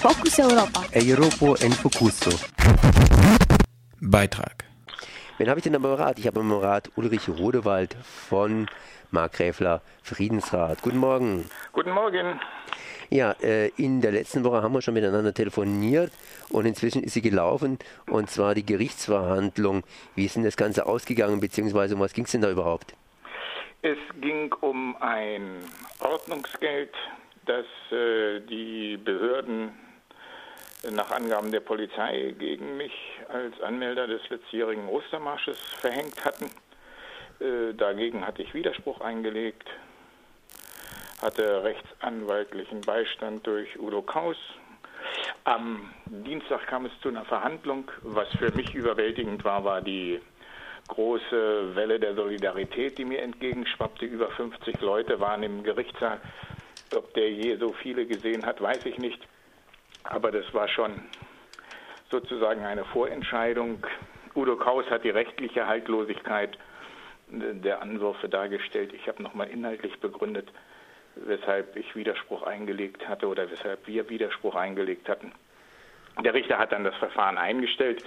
Fokus Europa. Europa en Focuso. Beitrag. Wen habe ich denn am Rat? Ich habe am Rat Ulrich Rodewald von Mark Gräfler Friedensrat. Guten Morgen. Guten Morgen. Ja, äh, in der letzten Woche haben wir schon miteinander telefoniert und inzwischen ist sie gelaufen und zwar die Gerichtsverhandlung. Wie ist denn das Ganze ausgegangen, beziehungsweise um was ging es denn da überhaupt? Es ging um ein Ordnungsgeld, das äh, die Behörden nach Angaben der Polizei gegen mich als Anmelder des letztjährigen Ostermarsches verhängt hatten. Äh, dagegen hatte ich Widerspruch eingelegt hatte rechtsanwaltlichen Beistand durch Udo Kaus. Am Dienstag kam es zu einer Verhandlung. Was für mich überwältigend war, war die große Welle der Solidarität, die mir entgegenschwappte. Über 50 Leute waren im Gerichtssaal. Ob der je so viele gesehen hat, weiß ich nicht. Aber das war schon sozusagen eine Vorentscheidung. Udo Kaus hat die rechtliche Haltlosigkeit der Anwürfe dargestellt. Ich habe nochmal inhaltlich begründet, weshalb ich Widerspruch eingelegt hatte oder weshalb wir Widerspruch eingelegt hatten. Der Richter hat dann das Verfahren eingestellt.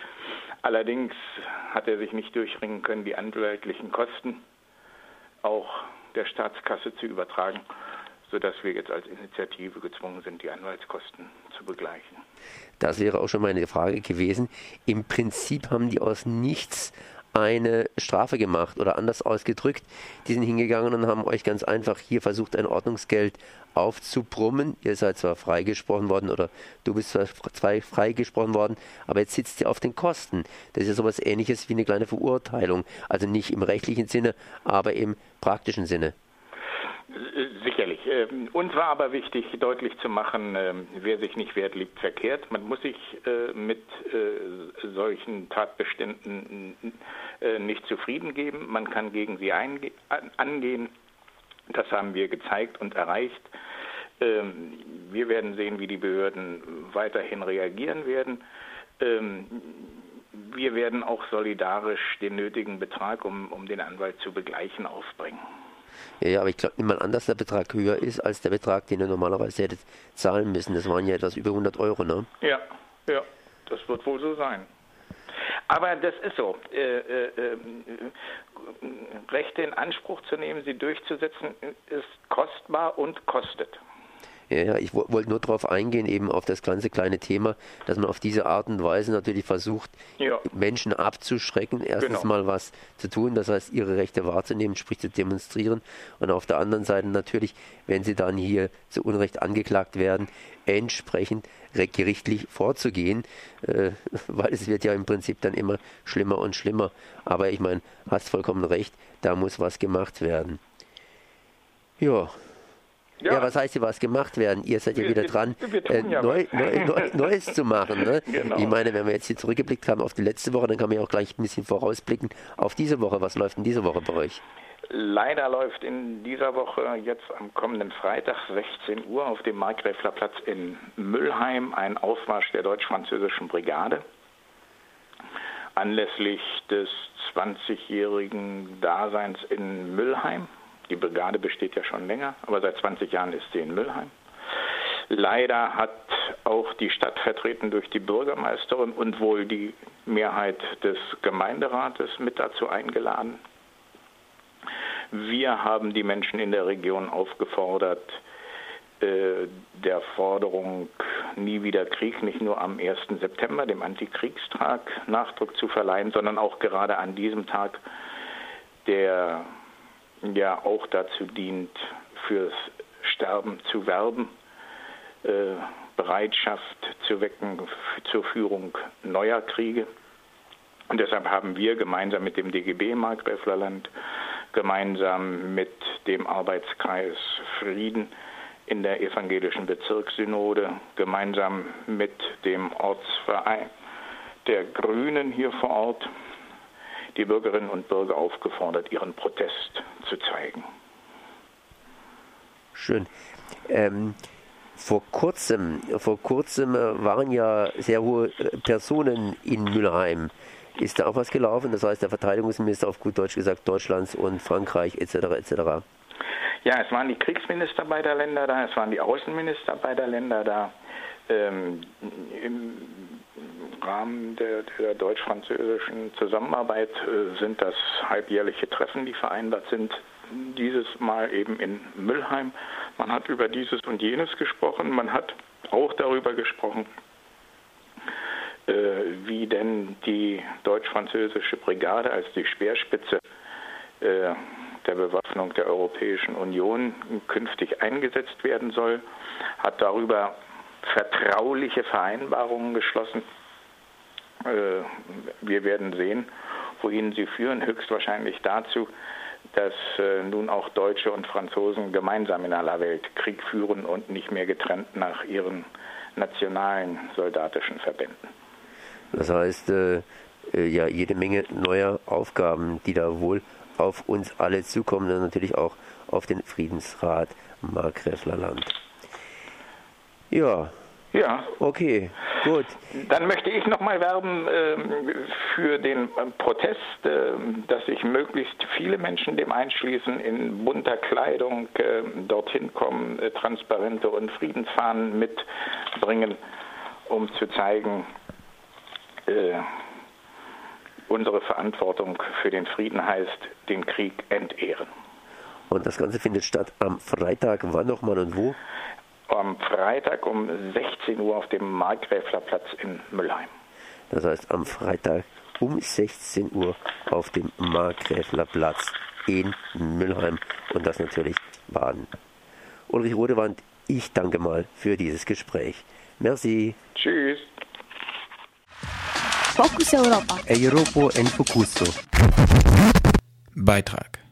Allerdings hat er sich nicht durchringen können, die anwaltlichen Kosten auch der Staatskasse zu übertragen, sodass wir jetzt als Initiative gezwungen sind, die Anwaltskosten zu begleichen. Das wäre auch schon meine Frage gewesen. Im Prinzip haben die aus nichts eine Strafe gemacht oder anders ausgedrückt. Die sind hingegangen und haben euch ganz einfach hier versucht, ein Ordnungsgeld aufzubrummen. Ihr seid zwar freigesprochen worden oder du bist zwar freigesprochen worden, aber jetzt sitzt ihr auf den Kosten. Das ist ja sowas ähnliches wie eine kleine Verurteilung. Also nicht im rechtlichen Sinne, aber im praktischen Sinne. Ähm, uns war aber wichtig, deutlich zu machen, ähm, wer sich nicht wehrt, liegt verkehrt. Man muss sich äh, mit äh, solchen Tatbeständen äh, nicht zufrieden geben. Man kann gegen sie angehen. Das haben wir gezeigt und erreicht. Ähm, wir werden sehen, wie die Behörden weiterhin reagieren werden. Wir werden auch solidarisch den nötigen Betrag, um, um den Anwalt zu begleichen, aufbringen. Ja, ja aber ich glaube, niemand anders der Betrag höher ist als der Betrag, den ihr normalerweise hättet zahlen müssen. Das waren ja etwas über 100 Euro, ne? Ja, ja, das wird wohl so sein. Aber das ist so. Äh, äh, äh, Rechte in Anspruch zu nehmen, sie durchzusetzen, ist kostbar und kostet. Ja, ich wollte nur darauf eingehen, eben auf das ganze kleine Thema, dass man auf diese Art und Weise natürlich versucht, ja. Menschen abzuschrecken, erstens genau. mal was zu tun, das heißt, ihre Rechte wahrzunehmen, sprich zu demonstrieren, und auf der anderen Seite natürlich, wenn sie dann hier zu Unrecht angeklagt werden, entsprechend gerichtlich vorzugehen, äh, weil es wird ja im Prinzip dann immer schlimmer und schlimmer. Aber ich meine, hast vollkommen recht, da muss was gemacht werden. Ja, ja. ja. was heißt hier was gemacht werden? Ihr seid ja wieder dran, äh, ja neu, neu, neu, Neues zu machen. Ne? Genau. Ich meine, wenn wir jetzt hier zurückgeblickt haben auf die letzte Woche, dann kann man ja auch gleich ein bisschen vorausblicken auf diese Woche. Was läuft in dieser Woche bei euch? Leider läuft in dieser Woche jetzt am kommenden Freitag 16 Uhr auf dem Markgräflerplatz in Müllheim ein Aufmarsch der deutsch-französischen Brigade. Anlässlich des 20-jährigen Daseins in Müllheim die Brigade besteht ja schon länger, aber seit 20 Jahren ist sie in Müllheim. Leider hat auch die Stadt vertreten durch die Bürgermeisterin und wohl die Mehrheit des Gemeinderates mit dazu eingeladen. Wir haben die Menschen in der Region aufgefordert, äh, der Forderung Nie wieder Krieg nicht nur am 1. September, dem Antikriegstag, Nachdruck zu verleihen, sondern auch gerade an diesem Tag der ja auch dazu dient, fürs Sterben zu werben, äh, Bereitschaft zu wecken zur Führung neuer Kriege. Und deshalb haben wir gemeinsam mit dem DGB Markgräflerland, gemeinsam mit dem Arbeitskreis Frieden in der evangelischen Bezirkssynode, gemeinsam mit dem Ortsverein der Grünen hier vor Ort die Bürgerinnen und Bürger aufgefordert, ihren Protest zu zeigen. Schön. Ähm, vor kurzem, vor kurzem äh, waren ja sehr hohe äh, Personen in Mülheim. Ist da auch was gelaufen? Das heißt, der Verteidigungsminister auf gut Deutsch gesagt Deutschlands und Frankreich etc. etc. Ja, es waren die Kriegsminister beider Länder da, es waren die Außenminister beider Länder da. Ähm, Im Rahmen der, der deutsch-französischen Zusammenarbeit äh, sind das halbjährliche Treffen, die vereinbart sind. Dieses Mal eben in Müllheim. Man hat über dieses und jenes gesprochen. Man hat auch darüber gesprochen, äh, wie denn die deutsch-französische Brigade als die Speerspitze äh, der Bewaffnung der Europäischen Union künftig eingesetzt werden soll, hat darüber vertrauliche Vereinbarungen geschlossen. Äh, wir werden sehen, wohin sie führen, höchstwahrscheinlich dazu, dass äh, nun auch Deutsche und Franzosen gemeinsam in aller Welt Krieg führen und nicht mehr getrennt nach ihren nationalen soldatischen Verbänden. Das heißt, äh, ja, jede Menge neuer Aufgaben, die da wohl auf uns alle zukommen, dann natürlich auch auf den Friedensrat Markgräflerland. Ja. Ja. Okay, gut. Dann möchte ich nochmal werben äh, für den Protest, äh, dass sich möglichst viele Menschen dem einschließen, in bunter Kleidung äh, dorthin kommen, äh, Transparente und Friedensfahnen mitbringen, um zu zeigen, äh, unsere Verantwortung für den Frieden heißt, den Krieg entehren. Und das Ganze findet statt am Freitag. Wann nochmal und wo? Am Freitag um 16 Uhr auf dem Markgräflerplatz in Müllheim. Das heißt am Freitag um 16 Uhr auf dem Markgräflerplatz in Müllheim und das natürlich Baden. Ulrich Rodewand, ich danke mal für dieses Gespräch. Merci. Tschüss. Fokus Europa. Europa en Focuso. Beitrag